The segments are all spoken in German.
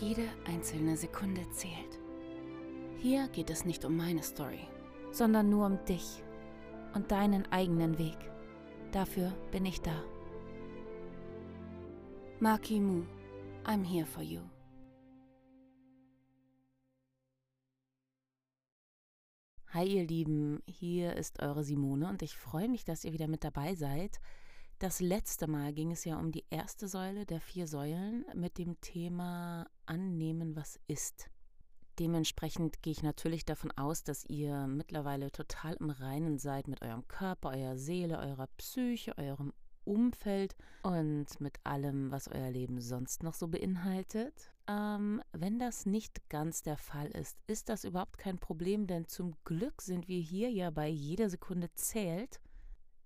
Jede einzelne Sekunde zählt. Hier geht es nicht um meine Story, sondern nur um dich und deinen eigenen Weg. Dafür bin ich da. Maki Mu, I'm here for you. Hi ihr Lieben, hier ist eure Simone und ich freue mich, dass ihr wieder mit dabei seid. Das letzte Mal ging es ja um die erste Säule der vier Säulen mit dem Thema Annehmen, was ist. Dementsprechend gehe ich natürlich davon aus, dass ihr mittlerweile total im Reinen seid mit eurem Körper, eurer Seele, eurer Psyche, eurem Umfeld und mit allem, was euer Leben sonst noch so beinhaltet. Ähm, wenn das nicht ganz der Fall ist, ist das überhaupt kein Problem, denn zum Glück sind wir hier ja bei jeder Sekunde zählt.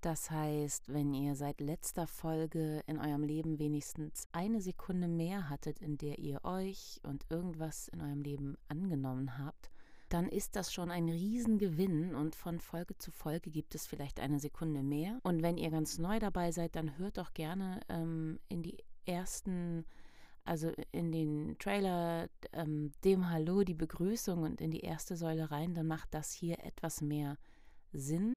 Das heißt, wenn ihr seit letzter Folge in eurem Leben wenigstens eine Sekunde mehr hattet, in der ihr euch und irgendwas in eurem Leben angenommen habt, dann ist das schon ein Riesengewinn und von Folge zu Folge gibt es vielleicht eine Sekunde mehr. Und wenn ihr ganz neu dabei seid, dann hört doch gerne ähm, in die ersten also in den Trailer, ähm, dem Hallo, die Begrüßung und in die erste Säule rein, dann macht das hier etwas mehr Sinn.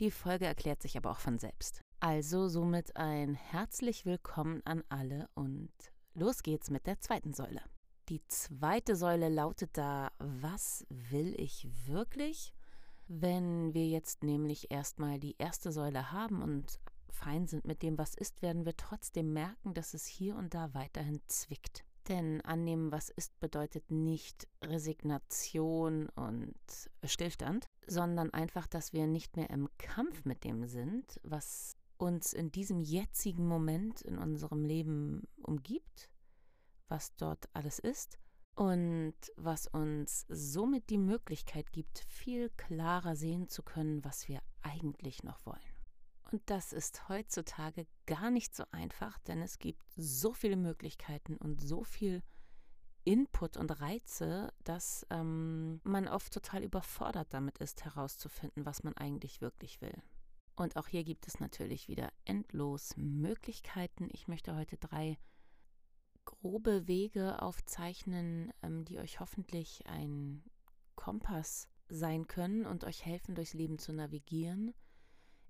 Die Folge erklärt sich aber auch von selbst. Also somit ein herzlich willkommen an alle und los geht's mit der zweiten Säule. Die zweite Säule lautet da, was will ich wirklich? Wenn wir jetzt nämlich erstmal die erste Säule haben und fein sind mit dem, was ist, werden wir trotzdem merken, dass es hier und da weiterhin zwickt. Denn annehmen, was ist, bedeutet nicht Resignation und Stillstand, sondern einfach, dass wir nicht mehr im Kampf mit dem sind, was uns in diesem jetzigen Moment in unserem Leben umgibt, was dort alles ist und was uns somit die Möglichkeit gibt, viel klarer sehen zu können, was wir eigentlich noch wollen. Und das ist heutzutage gar nicht so einfach, denn es gibt so viele Möglichkeiten und so viel Input und Reize, dass ähm, man oft total überfordert damit ist, herauszufinden, was man eigentlich wirklich will. Und auch hier gibt es natürlich wieder endlos Möglichkeiten. Ich möchte heute drei grobe Wege aufzeichnen, ähm, die euch hoffentlich ein Kompass sein können und euch helfen, durchs Leben zu navigieren.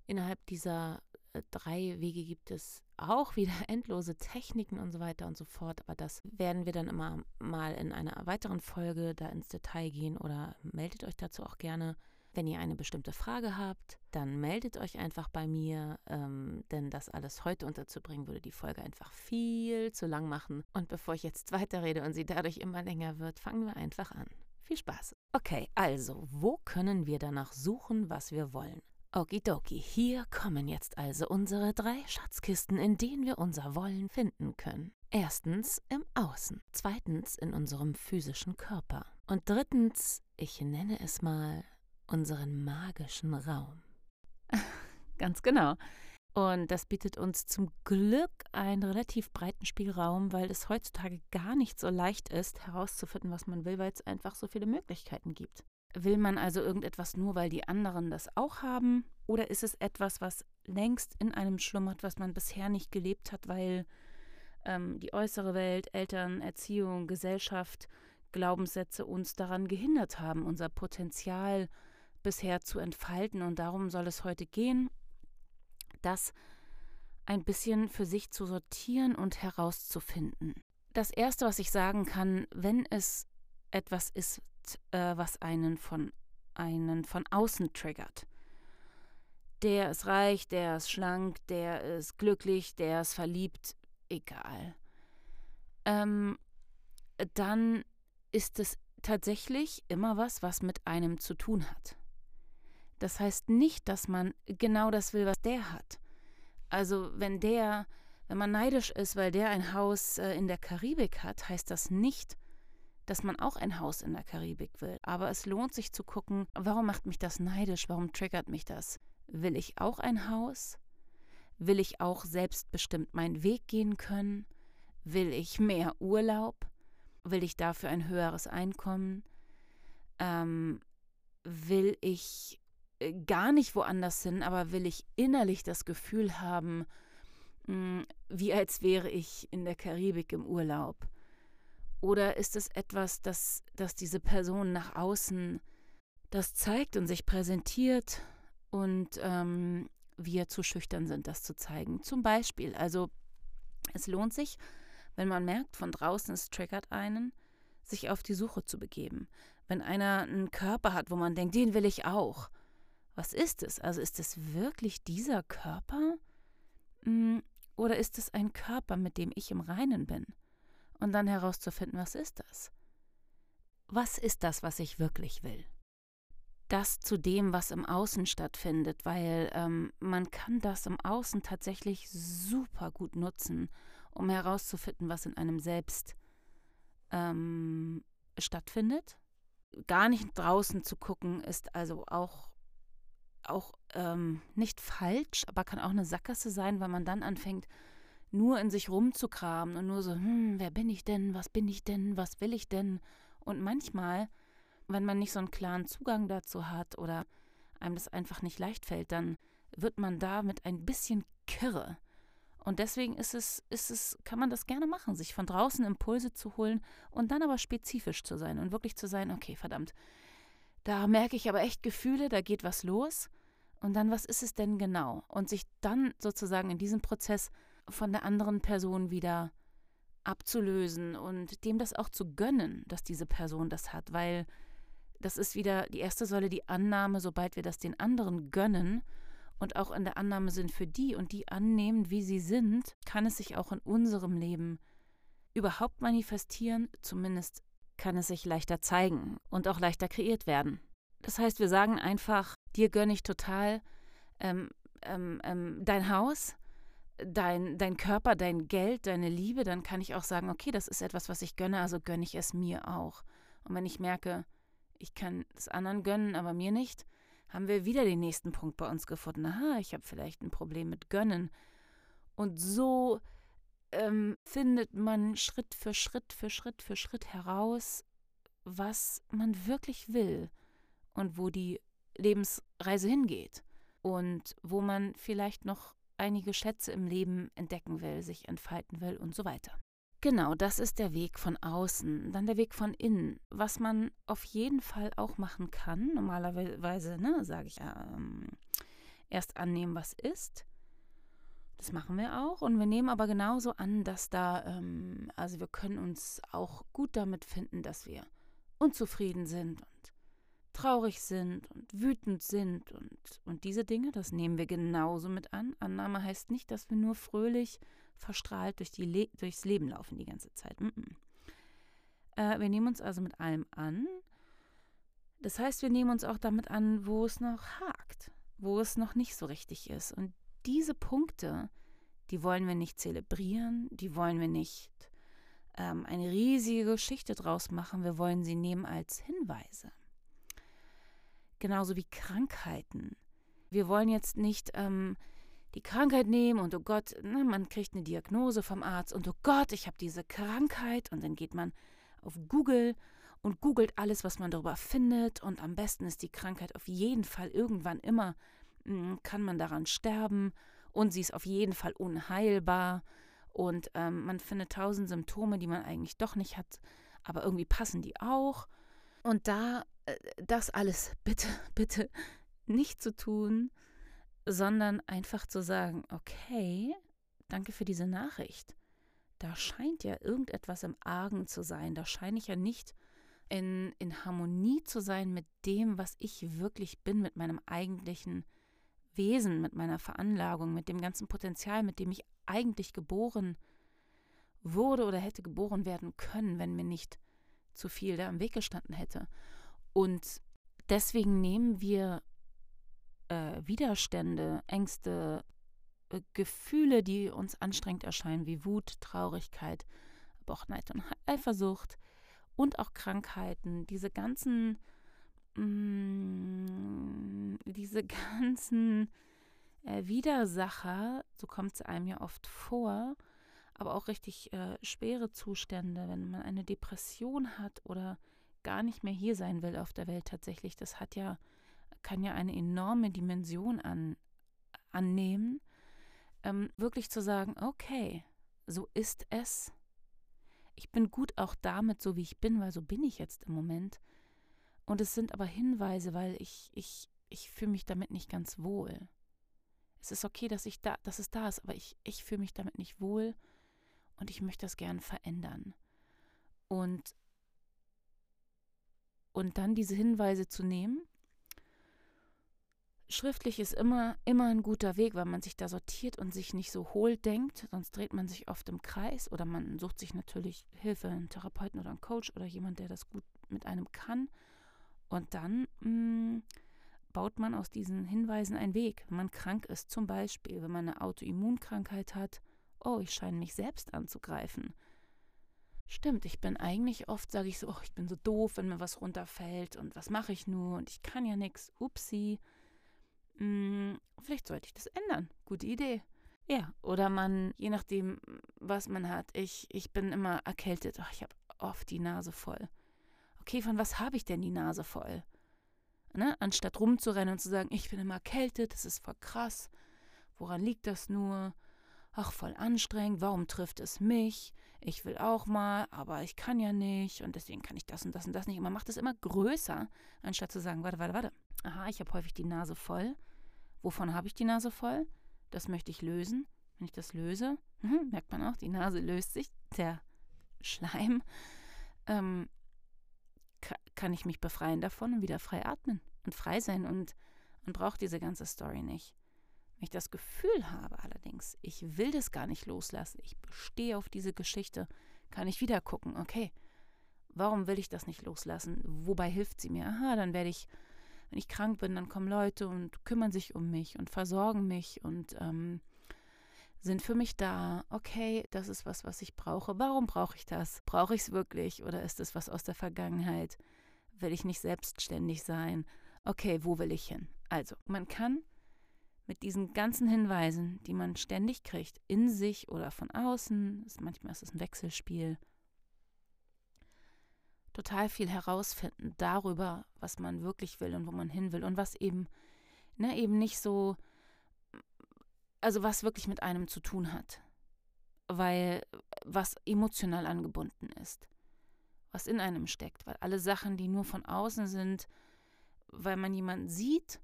Innerhalb dieser äh, drei Wege gibt es auch wieder endlose Techniken und so weiter und so fort, aber das werden wir dann immer mal in einer weiteren Folge da ins Detail gehen oder meldet euch dazu auch gerne. Wenn ihr eine bestimmte Frage habt, dann meldet euch einfach bei mir, ähm, denn das alles heute unterzubringen würde die Folge einfach viel zu lang machen. Und bevor ich jetzt weiterrede und sie dadurch immer länger wird, fangen wir einfach an. Viel Spaß. Okay, also, wo können wir danach suchen, was wir wollen? Okidoki, hier kommen jetzt also unsere drei Schatzkisten, in denen wir unser Wollen finden können. Erstens im Außen, zweitens in unserem physischen Körper und drittens, ich nenne es mal, unseren magischen Raum. Ganz genau. Und das bietet uns zum Glück einen relativ breiten Spielraum, weil es heutzutage gar nicht so leicht ist, herauszufinden, was man will, weil es einfach so viele Möglichkeiten gibt. Will man also irgendetwas nur, weil die anderen das auch haben? Oder ist es etwas, was längst in einem schlummert, was man bisher nicht gelebt hat, weil ähm, die äußere Welt, Eltern, Erziehung, Gesellschaft, Glaubenssätze uns daran gehindert haben, unser Potenzial bisher zu entfalten? Und darum soll es heute gehen, das ein bisschen für sich zu sortieren und herauszufinden. Das Erste, was ich sagen kann, wenn es etwas ist, äh, was einen von, einen von außen triggert. Der ist reich, der ist schlank, der ist glücklich, der ist verliebt, egal. Ähm, dann ist es tatsächlich immer was, was mit einem zu tun hat. Das heißt nicht, dass man genau das will, was der hat. Also wenn der, wenn man neidisch ist, weil der ein Haus äh, in der Karibik hat, heißt das nicht, dass man auch ein Haus in der Karibik will. Aber es lohnt sich zu gucken, warum macht mich das neidisch? Warum triggert mich das? Will ich auch ein Haus? Will ich auch selbstbestimmt meinen Weg gehen können? Will ich mehr Urlaub? Will ich dafür ein höheres Einkommen? Ähm, will ich äh, gar nicht woanders hin, aber will ich innerlich das Gefühl haben, hm, wie als wäre ich in der Karibik im Urlaub? Oder ist es etwas, das, das diese Person nach außen das zeigt und sich präsentiert und ähm, wir zu schüchtern sind, das zu zeigen? Zum Beispiel, also es lohnt sich, wenn man merkt, von draußen es triggert einen, sich auf die Suche zu begeben. Wenn einer einen Körper hat, wo man denkt, den will ich auch. Was ist es? Also ist es wirklich dieser Körper? Hm, oder ist es ein Körper, mit dem ich im Reinen bin? Und dann herauszufinden, was ist das? Was ist das, was ich wirklich will? Das zu dem, was im Außen stattfindet, weil ähm, man kann das im Außen tatsächlich super gut nutzen, um herauszufinden, was in einem selbst ähm, stattfindet. Gar nicht draußen zu gucken, ist also auch, auch ähm, nicht falsch, aber kann auch eine Sackgasse sein, weil man dann anfängt, nur in sich rumzukramen und nur so, hm, wer bin ich denn, was bin ich denn, was will ich denn? Und manchmal, wenn man nicht so einen klaren Zugang dazu hat oder einem das einfach nicht leicht fällt, dann wird man damit ein bisschen kirre. Und deswegen ist es, ist es, kann man das gerne machen, sich von draußen Impulse zu holen und dann aber spezifisch zu sein und wirklich zu sein, okay, verdammt, da merke ich aber echt Gefühle, da geht was los. Und dann, was ist es denn genau? Und sich dann sozusagen in diesem Prozess von der anderen Person wieder abzulösen und dem das auch zu gönnen, dass diese Person das hat, weil das ist wieder die erste Säule, die Annahme, sobald wir das den anderen gönnen und auch in der Annahme sind für die und die annehmen, wie sie sind, kann es sich auch in unserem Leben überhaupt manifestieren, zumindest kann es sich leichter zeigen und auch leichter kreiert werden. Das heißt, wir sagen einfach, dir gönne ich total ähm, ähm, ähm, dein Haus, dein, dein Körper, dein Geld, deine Liebe, dann kann ich auch sagen, okay, das ist etwas, was ich gönne, also gönne ich es mir auch. Und wenn ich merke, ich kann es anderen gönnen, aber mir nicht, haben wir wieder den nächsten Punkt bei uns gefunden. Aha, ich habe vielleicht ein Problem mit Gönnen. Und so ähm, findet man Schritt für Schritt für Schritt für Schritt heraus, was man wirklich will und wo die Lebensreise hingeht und wo man vielleicht noch einige Schätze im Leben entdecken will, sich entfalten will und so weiter. Genau, das ist der Weg von außen. Dann der Weg von innen. Was man auf jeden Fall auch machen kann, normalerweise, ne, sage ich, ähm, erst annehmen, was ist. Das machen wir auch. Und wir nehmen aber genauso an, dass da, ähm, also wir können uns auch gut damit finden, dass wir unzufrieden sind traurig sind und wütend sind und, und diese Dinge, das nehmen wir genauso mit an. Annahme heißt nicht, dass wir nur fröhlich verstrahlt durch die Le durchs Leben laufen die ganze Zeit. Mm -mm. Äh, wir nehmen uns also mit allem an. Das heißt, wir nehmen uns auch damit an, wo es noch hakt, wo es noch nicht so richtig ist. Und diese Punkte, die wollen wir nicht zelebrieren, die wollen wir nicht ähm, eine riesige Geschichte draus machen, wir wollen sie nehmen als Hinweise genauso wie Krankheiten. Wir wollen jetzt nicht ähm, die Krankheit nehmen und oh Gott, ne, man kriegt eine Diagnose vom Arzt und oh Gott, ich habe diese Krankheit. Und dann geht man auf Google und googelt alles, was man darüber findet. Und am besten ist die Krankheit auf jeden Fall irgendwann immer, hm, kann man daran sterben? Und sie ist auf jeden Fall unheilbar. Und ähm, man findet tausend Symptome, die man eigentlich doch nicht hat, aber irgendwie passen die auch. Und da das alles bitte, bitte nicht zu tun, sondern einfach zu sagen, okay, danke für diese Nachricht. Da scheint ja irgendetwas im Argen zu sein. Da scheine ich ja nicht in, in Harmonie zu sein mit dem, was ich wirklich bin, mit meinem eigentlichen Wesen, mit meiner Veranlagung, mit dem ganzen Potenzial, mit dem ich eigentlich geboren wurde oder hätte geboren werden können, wenn mir nicht zu viel da im Weg gestanden hätte. Und deswegen nehmen wir äh, Widerstände, Ängste, äh, Gefühle, die uns anstrengend erscheinen, wie Wut, Traurigkeit, aber auch Neid und Eifersucht und auch Krankheiten, diese ganzen, mh, mm, diese ganzen äh, Widersacher, so kommt es einem ja oft vor, aber auch richtig äh, schwere Zustände, wenn man eine Depression hat oder gar nicht mehr hier sein will auf der Welt tatsächlich, das hat ja, kann ja eine enorme Dimension an, annehmen, ähm, wirklich zu sagen, okay, so ist es. Ich bin gut auch damit, so wie ich bin, weil so bin ich jetzt im Moment. Und es sind aber Hinweise, weil ich, ich, ich fühle mich damit nicht ganz wohl. Es ist okay, dass ich da, dass es da ist, aber ich, ich fühle mich damit nicht wohl und ich möchte das gern verändern. Und, und dann diese Hinweise zu nehmen. Schriftlich ist immer, immer ein guter Weg, weil man sich da sortiert und sich nicht so hohl denkt, sonst dreht man sich oft im Kreis oder man sucht sich natürlich Hilfe, einen Therapeuten oder einen Coach oder jemand, der das gut mit einem kann. Und dann mh, mm, baut man aus diesen Hinweisen einen Weg. Wenn man krank ist, zum Beispiel, wenn man eine Autoimmunkrankheit hat, oh, ich scheine mich selbst anzugreifen. Stimmt, ich bin eigentlich oft, sage ich so, oh, ich bin so doof, wenn mir was runterfällt und was mache ich nur und ich kann ja nichts, upsi. Hm, vielleicht sollte ich das ändern. Gute Idee. Ja, oder man, je nachdem, was man hat, ich, ich bin immer erkältet, oh, ich habe oft die Nase voll. Okay, von was habe ich denn die Nase voll? Ne? Anstatt rumzurennen und zu sagen, ich bin immer erkältet, das ist voll krass. Woran liegt das nur? Ach, voll anstrengend, warum trifft es mich? Ich will auch mal, aber ich kann ja nicht und deswegen kann ich das und das und das nicht. Und man macht es immer größer, anstatt zu sagen, warte, warte, warte. Aha, ich habe häufig die Nase voll. Wovon habe ich die Nase voll? Das möchte ich lösen. Wenn ich das löse, hm, merkt man auch, die Nase löst sich, der Schleim, ähm, kann ich mich befreien davon und wieder frei atmen und frei sein und man braucht diese ganze Story nicht. Wenn ich das Gefühl habe allerdings, ich will das gar nicht loslassen, ich bestehe auf diese Geschichte, kann ich wieder gucken, okay, warum will ich das nicht loslassen? Wobei hilft sie mir? Aha, dann werde ich, wenn ich krank bin, dann kommen Leute und kümmern sich um mich und versorgen mich und ähm, sind für mich da. Okay, das ist was, was ich brauche. Warum brauche ich das? Brauche ich es wirklich oder ist es was aus der Vergangenheit? Will ich nicht selbstständig sein? Okay, wo will ich hin? Also, man kann mit diesen ganzen Hinweisen, die man ständig kriegt, in sich oder von außen, ist, manchmal ist es ein Wechselspiel, total viel herausfinden darüber, was man wirklich will und wo man hin will und was eben, ne, eben nicht so, also was wirklich mit einem zu tun hat, weil was emotional angebunden ist, was in einem steckt, weil alle Sachen, die nur von außen sind, weil man jemanden sieht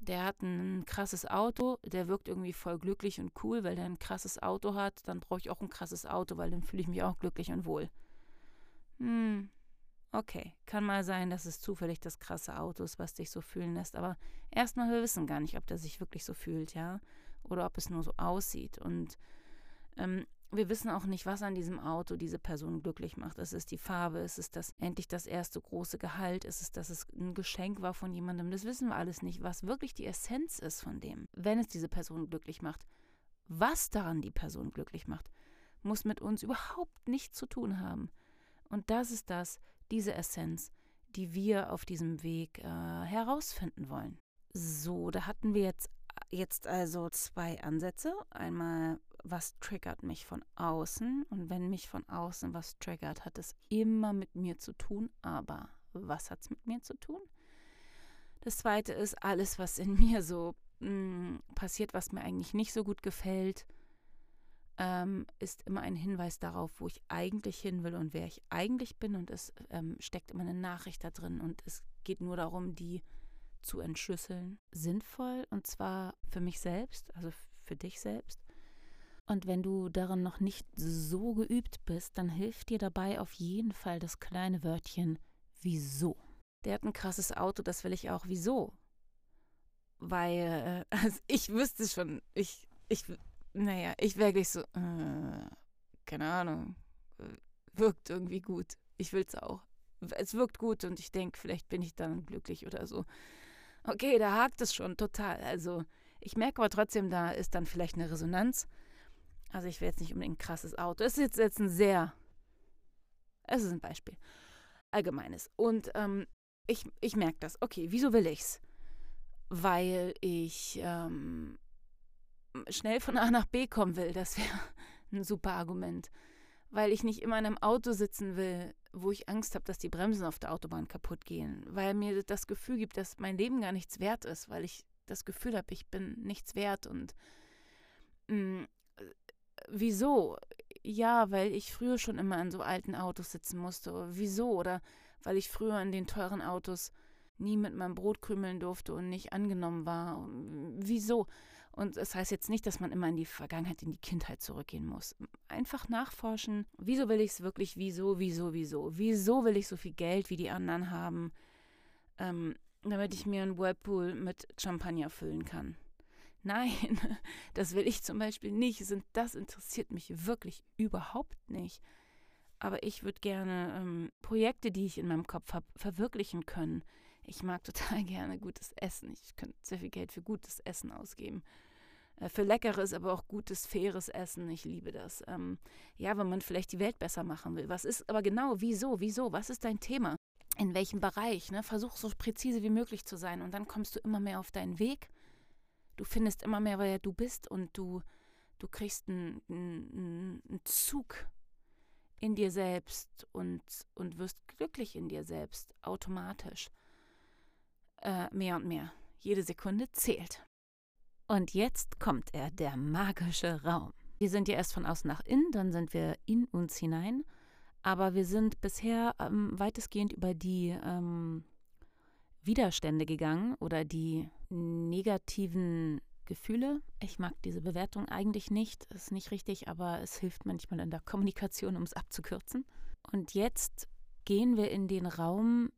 der hat ein krasses Auto, der wirkt irgendwie voll glücklich und cool, weil der ein krasses Auto hat, dann brauche ich auch ein krasses Auto, weil dann fühle ich mich auch glücklich und wohl. Hm, okay, kann mal sein, dass es zufällig das krasse Auto ist, was dich so fühlen lässt, aber erstmal, wir wissen gar nicht, ob der sich wirklich so fühlt, ja, oder ob es nur so aussieht und ähm, wir wissen auch nicht, was an diesem Auto diese Person glücklich macht. Ist es die Farbe? Ist es das endlich das erste große Gehalt? Ist es, dass es ein Geschenk war von jemandem? Das wissen wir alles nicht, was wirklich die Essenz ist von dem, wenn es diese Person glücklich macht. Was daran die Person glücklich macht, muss mit uns überhaupt nichts zu tun haben. Und das ist das, diese Essenz, die wir auf diesem Weg äh, herausfinden wollen. So, da hatten wir jetzt, jetzt also zwei Ansätze. Einmal was triggert mich von außen. Und wenn mich von außen was triggert, hat es immer mit mir zu tun. Aber was hat es mit mir zu tun? Das zweite ist alles, was in mir so mh, mm, passiert, was mir eigentlich nicht so gut gefällt, ähm, ist immer ein Hinweis darauf, wo ich eigentlich hin will und wer ich eigentlich bin. Und es ähm, steckt immer eine Nachricht da drin. Und es geht nur darum, die zu entschlüsseln. Sinnvoll und zwar für mich selbst, also für dich selbst und wenn du darin noch nicht so geübt bist, dann hilft dir dabei auf jeden Fall das kleine Wörtchen wieso. Der hat ein krasses Auto, das will ich auch. Wieso? Weil, äh, also ich wüsste schon, ich, ich, naja, ich wäre gleich so, äh, keine Ahnung, wirkt irgendwie gut. Ich will es auch. Es wirkt gut und ich denke, vielleicht bin ich dann glücklich oder so. Okay, da hakt es schon total. Also, ich merke aber trotzdem, da ist dann vielleicht eine Resonanz. Also ich will jetzt nicht unbedingt ein krasses Auto. Es ist jetzt, jetzt ein sehr Es ist ein Beispiel. Allgemeines. Und ähm, ich, ich merke das. Okay, wieso will ich's? Weil ich ähm, schnell von A nach B kommen will. Das wäre ein super Argument. Weil ich nicht immer in einem Auto sitzen will, wo ich Angst habe, dass die Bremsen auf der Autobahn kaputt gehen. Weil mir das Gefühl gibt, dass mein Leben gar nichts wert ist. Weil ich das Gefühl habe, ich bin nichts wert. Und mm, wieso? Ja, weil ich früher schon immer in so alten Autos sitzen musste. Wieso? Oder weil ich früher in den teuren Autos nie mit meinem Brot krümeln durfte und nicht angenommen war. Wieso? Und das heißt jetzt nicht, dass man immer in die Vergangenheit, in die Kindheit zurückgehen muss. Einfach nachforschen, wieso will ich es wirklich, wieso, wieso, wieso? Wieso will ich so viel Geld wie die anderen haben, ähm, damit ich mir einen Whirlpool mit Champagner füllen kann? Nein, das will ich zum Beispiel nicht. Das interessiert mich wirklich überhaupt nicht. Aber ich würde gerne ähm, Projekte, die ich in meinem Kopf habe, verwirklichen können. Ich mag total gerne gutes Essen. Ich könnte sehr viel Geld für gutes Essen ausgeben. Äh, für leckeres, aber auch gutes, faires Essen. Ich liebe das. Ähm, ja, wenn man vielleicht die Welt besser machen will. Was ist aber genau, wieso, wieso? Was ist dein Thema? In welchem Bereich? Ne? Versuch so präzise wie möglich zu sein und dann kommst du immer mehr auf deinen Weg. Du findest immer mehr, wer du bist und du, du kriegst einen, einen, Zug in dir selbst und, und wirst glücklich in dir selbst, automatisch. Äh, mehr und mehr. Jede Sekunde zählt. Und jetzt kommt er, der magische Raum. Wir sind ja erst von außen nach innen, dann sind wir in uns hinein. Aber wir sind bisher ähm, weitestgehend über die ähm, Widerstände gegangen oder die negativen Gefühle. Ich mag diese Bewertung eigentlich nicht, ist nicht richtig, aber es hilft manchmal in der Kommunikation, um es abzukürzen. Und jetzt gehen wir in den Raum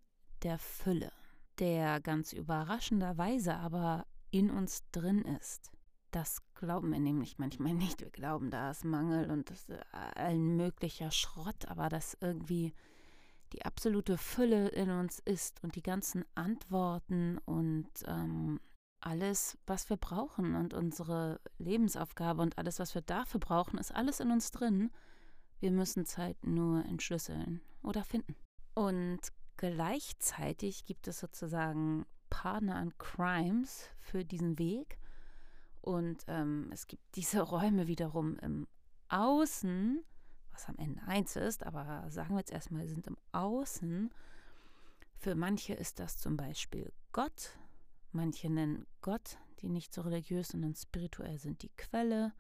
der Fülle, der ganz überraschenderweise aber in uns drin ist. Das glauben wir nämlich manchmal nicht. Wir glauben, da ist Mangel und das allen möglicher Schrott, aber dass irgendwie die absolute Fülle in uns ist und die ganzen Antworten und ähm, alles, was wir brauchen und unsere Lebensaufgabe und alles, was wir dafür brauchen, ist alles in uns drin. Wir müssen Zeit nur entschlüsseln oder finden. Und gleichzeitig gibt es sozusagen Partner an Crimes für diesen Weg. Und ähm, es gibt diese Räume wiederum im Außen, was am Ende eins ist, aber sagen wir jetzt erstmal, sind im Außen. Für manche ist das zum Beispiel Gott, Manche nennen Gott, die nicht so religiös, sondern spirituell sind, die Quelle.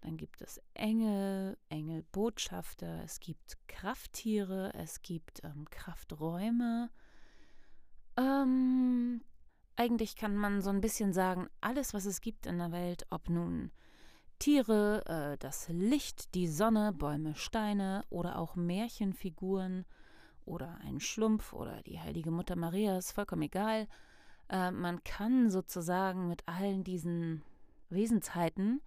Dann gibt es Engel, Engelbotschafter, es gibt Krafttiere, es gibt ähm, Krafträume. Ähm, eigentlich kann man so ein bisschen sagen, alles, was es gibt in der Welt, ob nun Tiere, äh, das Licht, die Sonne, Bäume, Steine oder auch Märchenfiguren oder ein Schlumpf oder die heilige Mutter Maria, ist vollkommen egal. Äh, man kann sozusagen mit allen diesen Wesensheiten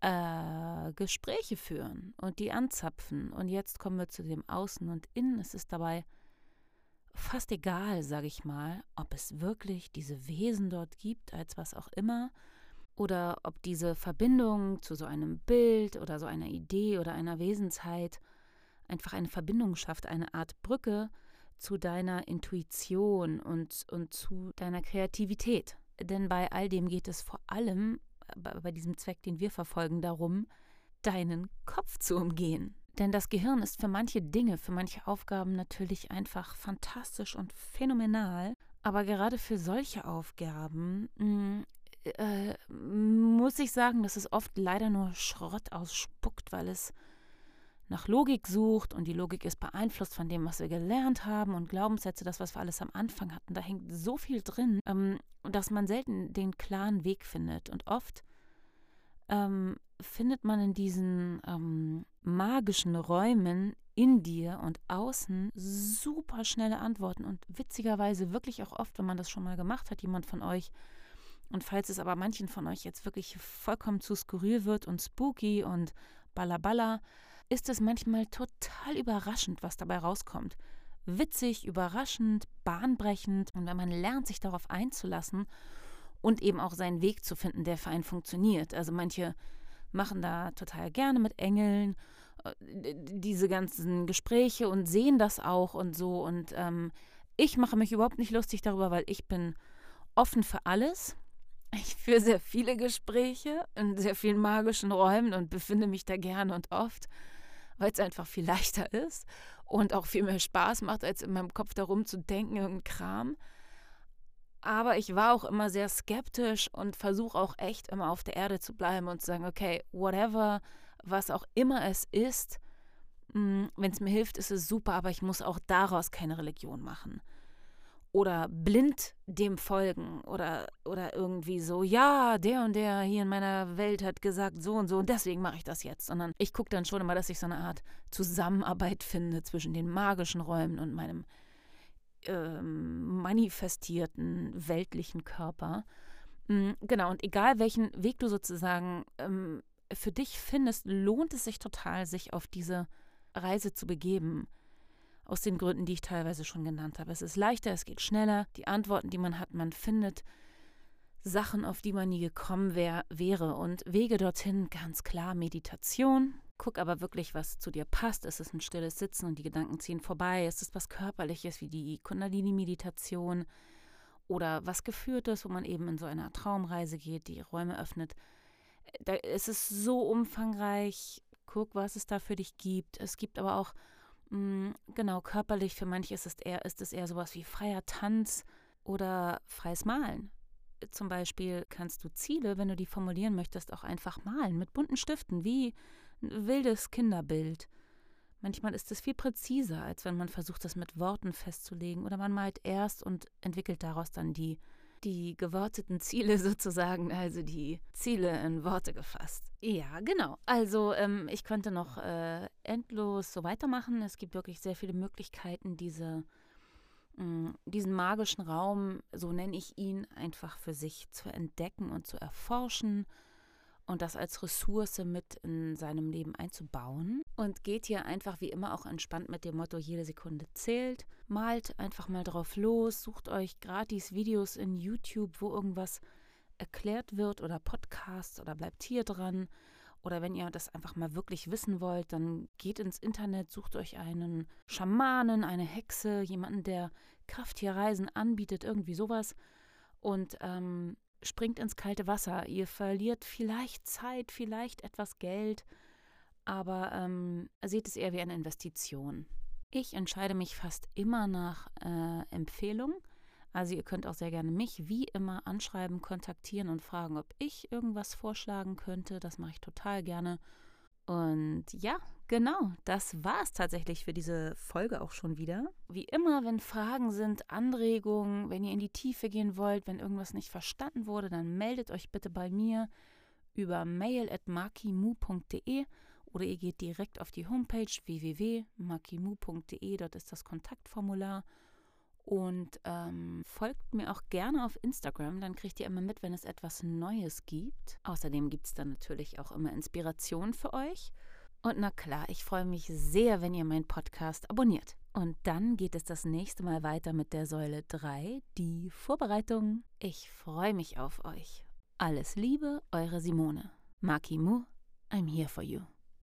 äh, Gespräche führen und die anzapfen. Und jetzt kommen wir zu dem Außen und Innen. Es ist dabei fast egal, sage ich mal, ob es wirklich diese Wesen dort gibt, als was auch immer, oder ob diese Verbindung zu so einem Bild oder so einer Idee oder einer Wesensheit einfach eine Verbindung schafft, eine Art Brücke zu deiner Intuition und, und zu deiner Kreativität. Denn bei all dem geht es vor allem, bei diesem Zweck, den wir verfolgen, darum, deinen Kopf zu umgehen. Denn das Gehirn ist für manche Dinge, für manche Aufgaben natürlich einfach fantastisch und phänomenal. Aber gerade für solche Aufgaben mh, mm, äh, muss ich sagen, dass es oft leider nur Schrott ausspuckt, weil es nach Logik sucht und die Logik ist beeinflusst von dem, was wir gelernt haben und Glaubenssätze, das, was wir alles am Anfang hatten. Da hängt so viel drin, ähm, dass man selten den klaren Weg findet. Und oft ähm, findet man in diesen ähm, magischen Räumen in dir und außen super schnelle Antworten und witzigerweise wirklich auch oft, wenn man das schon mal gemacht hat, jemand von euch. Und falls es aber manchen von euch jetzt wirklich vollkommen zu skurril wird und spooky und balla ist es manchmal total überraschend, was dabei rauskommt. Witzig, überraschend, bahnbrechend. Und wenn man lernt, sich darauf einzulassen und eben auch seinen Weg zu finden, der für einen funktioniert. Also manche machen da total gerne mit Engeln äh, diese ganzen Gespräche und sehen das auch und so. Und ähm, ich mache mich überhaupt nicht lustig darüber, weil ich bin offen für alles. Ich führe sehr viele Gespräche in sehr vielen magischen Räumen und befinde mich da gerne und oft, weil es einfach viel leichter ist und auch viel mehr Spaß macht, als in meinem Kopf darum zu denken, irgendein Kram. Aber ich war auch immer sehr skeptisch und versuche auch echt immer auf der Erde zu bleiben und zu sagen, okay, whatever, was auch immer es ist, mm, wenn es mir hilft, ist es super, aber ich muss auch daraus keine Religion machen. Oder blind dem folgen oder, oder irgendwie so, ja, der und der hier in meiner Welt hat gesagt so und so und deswegen mache ich das jetzt. Sondern ich gucke dann schon immer, dass ich so eine Art Zusammenarbeit finde zwischen den magischen Räumen und meinem ähm, manifestierten weltlichen Körper. Mhm, genau, und egal welchen Weg du sozusagen ähm, für dich findest, lohnt es sich total, sich auf diese Reise zu begeben. Aus den Gründen, die ich teilweise schon genannt habe. Es ist leichter, es geht schneller. Die Antworten, die man hat, man findet Sachen, auf die man nie gekommen wär, wäre. Und Wege dorthin, ganz klar, Meditation, Guck aber wirklich, was zu dir passt. Ist es ein stilles Sitzen und die Gedanken ziehen vorbei? Ist es was Körperliches wie die Kundalini-Meditation oder was Geführtes, wo man eben in so einer Traumreise geht, die Räume öffnet? Da ist es so umfangreich. Guck, was es da für dich gibt. Es gibt aber auch, mm, genau, körperlich, für manche ist es eher, ist es eher sowas wie freier Tanz oder freies Malen zum Beispiel kannst du Ziele, wenn du die formulieren möchtest, auch einfach malen mit bunten Stiften, wie ein wildes Kinderbild. Manchmal ist es viel präziser, als wenn man versucht, das mit Worten festzulegen. Oder man malt erst und entwickelt daraus dann die, die geworteten Ziele sozusagen, also die Ziele in Worte gefasst. Ja, genau. Also ähm, ich könnte noch äh, endlos so weitermachen. Es gibt wirklich sehr viele Möglichkeiten, diese, mh, mm, diesen magischen Raum, so nenne ich ihn, einfach für sich zu entdecken und zu erforschen und das als Ressource mit in seinem Leben einzubauen. Und geht hier einfach wie immer auch entspannt mit dem Motto, jede Sekunde zählt. Malt einfach mal drauf los, sucht euch gratis Videos in YouTube, wo irgendwas erklärt wird oder Podcasts oder bleibt hier dran. Oder wenn ihr das einfach mal wirklich wissen wollt, dann geht ins Internet, sucht euch einen Schamanen, eine Hexe, jemanden, der Krafttierreisen anbietet, irgendwie sowas. Und ähm, springt ins kalte Wasser. Ihr verliert vielleicht Zeit, vielleicht etwas Geld, aber ähm, seht es eher wie eine Investition. Ich entscheide mich fast immer nach äh, Empfehlung. Also ihr könnt auch sehr gerne mich wie immer anschreiben, kontaktieren und fragen, ob ich irgendwas vorschlagen könnte. Das mache ich total gerne. Und ja, genau, das war es tatsächlich für diese Folge auch schon wieder. Wie immer, wenn Fragen sind, Anregungen, wenn ihr in die Tiefe gehen wollt, wenn irgendwas nicht verstanden wurde, dann meldet euch bitte bei mir über mail.makimu.de oder ihr geht direkt auf die Homepage www.makimu.de, dort ist das Kontaktformular. Und ähm, folgt mir auch gerne auf Instagram, dann kriegt ihr immer mit, wenn es etwas Neues gibt. Außerdem gibt es dann natürlich auch immer Inspiration für euch. Und na klar, ich freue mich sehr, wenn ihr meinen Podcast abonniert. Und dann geht es das nächste Mal weiter mit der Säule 3, die Vorbereitung. Ich freue mich auf euch. Alles Liebe, eure Simone. Maki Mu, I'm here for you.